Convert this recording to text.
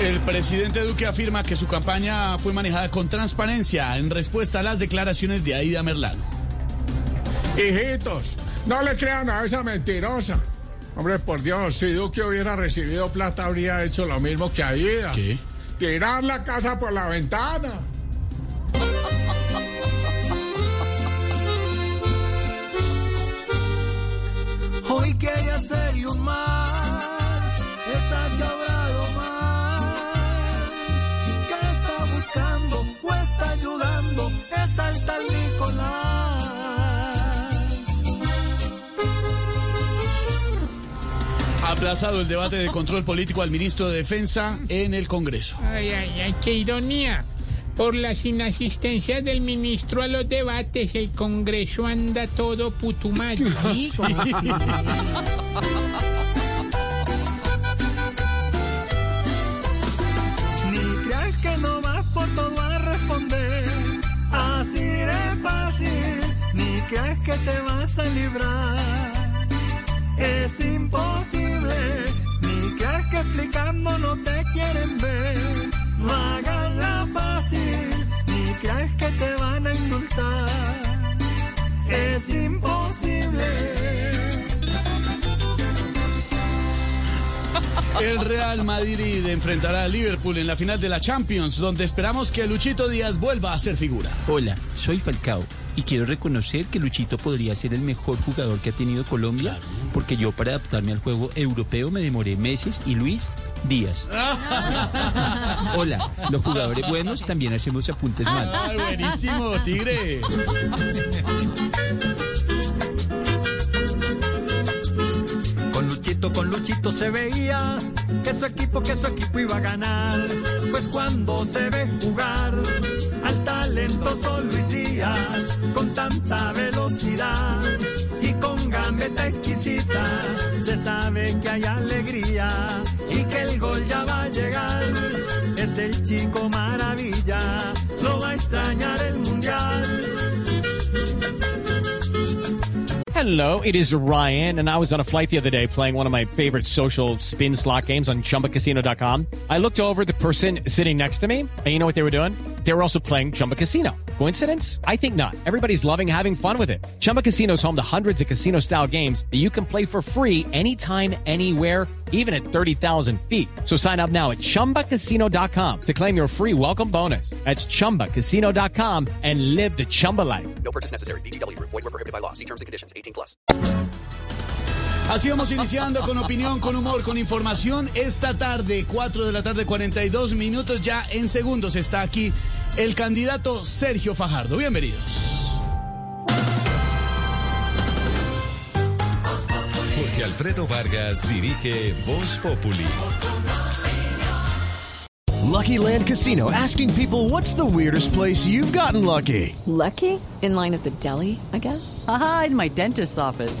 El presidente Duque afirma que su campaña fue manejada con transparencia en respuesta a las declaraciones de Aida Merlano. Hijitos, no le crean a esa mentirosa. Hombre, por Dios, si Duque hubiera recibido plata, habría hecho lo mismo que Aida. ¿Qué? Tirar la casa por la ventana. Hoy quiere hacer un mal, aplazado el debate de control político al ministro de Defensa en el Congreso. Ay, ay, ay, qué ironía. Por las inasistencias del ministro a los debates, el Congreso anda todo putumayo. Ni creas que no vas por todo a responder, así de fácil, ni creas que te vas a librar. Es imposible, ni creas que explicando no te quieren ver. No hagas la fácil, ni creas que te van a indultar. Es imposible. El Real Madrid enfrentará a Liverpool en la final de la Champions, donde esperamos que Luchito Díaz vuelva a ser figura. Hola, soy Falcao y quiero reconocer que Luchito podría ser el mejor jugador que ha tenido Colombia, porque yo para adaptarme al juego europeo me demoré meses y Luis días. Hola, los jugadores buenos también hacemos apuntes mal. ¡Ay, buenísimo, Tigre! Con Luchito, con Luchito se veía que su equipo, que su equipo iba a ganar. Pues cuando se ve jugar talentoso Luis Díaz, con tanta velocidad y con gambeta exquisita, se sabe que hay alegría y que el gol ya va a llegar. Es el chico maravilla, lo va a extrañar el mundial. Hello, it is Ryan, and I was on a flight the other day playing one of my favorite social spin slot games on chumbacasino.com. I looked over the person sitting next to me, and you know what they were doing? They were also playing Chumba Casino. Coincidence? I think not. Everybody's loving having fun with it. Chumba Casino is home to hundreds of casino style games that you can play for free anytime, anywhere, even at 30,000 feet. So sign up now at chumbacasino.com to claim your free welcome bonus. That's chumbacasino.com and live the Chumba life. No purchase necessary. BGW. Void were prohibited by law. See terms and conditions. 18 plus. Así vamos iniciando con opinión, con humor, con información. Esta tarde, 4 de la tarde, 42 minutos, ya en segundos está aquí el candidato Sergio Fajardo. Bienvenidos. Jorge Alfredo Vargas dirige Voz Populi. Lucky Land Casino asking people what's the weirdest place you've gotten lucky? Lucky? In line at the deli, I guess? Aha, in my dentist's office.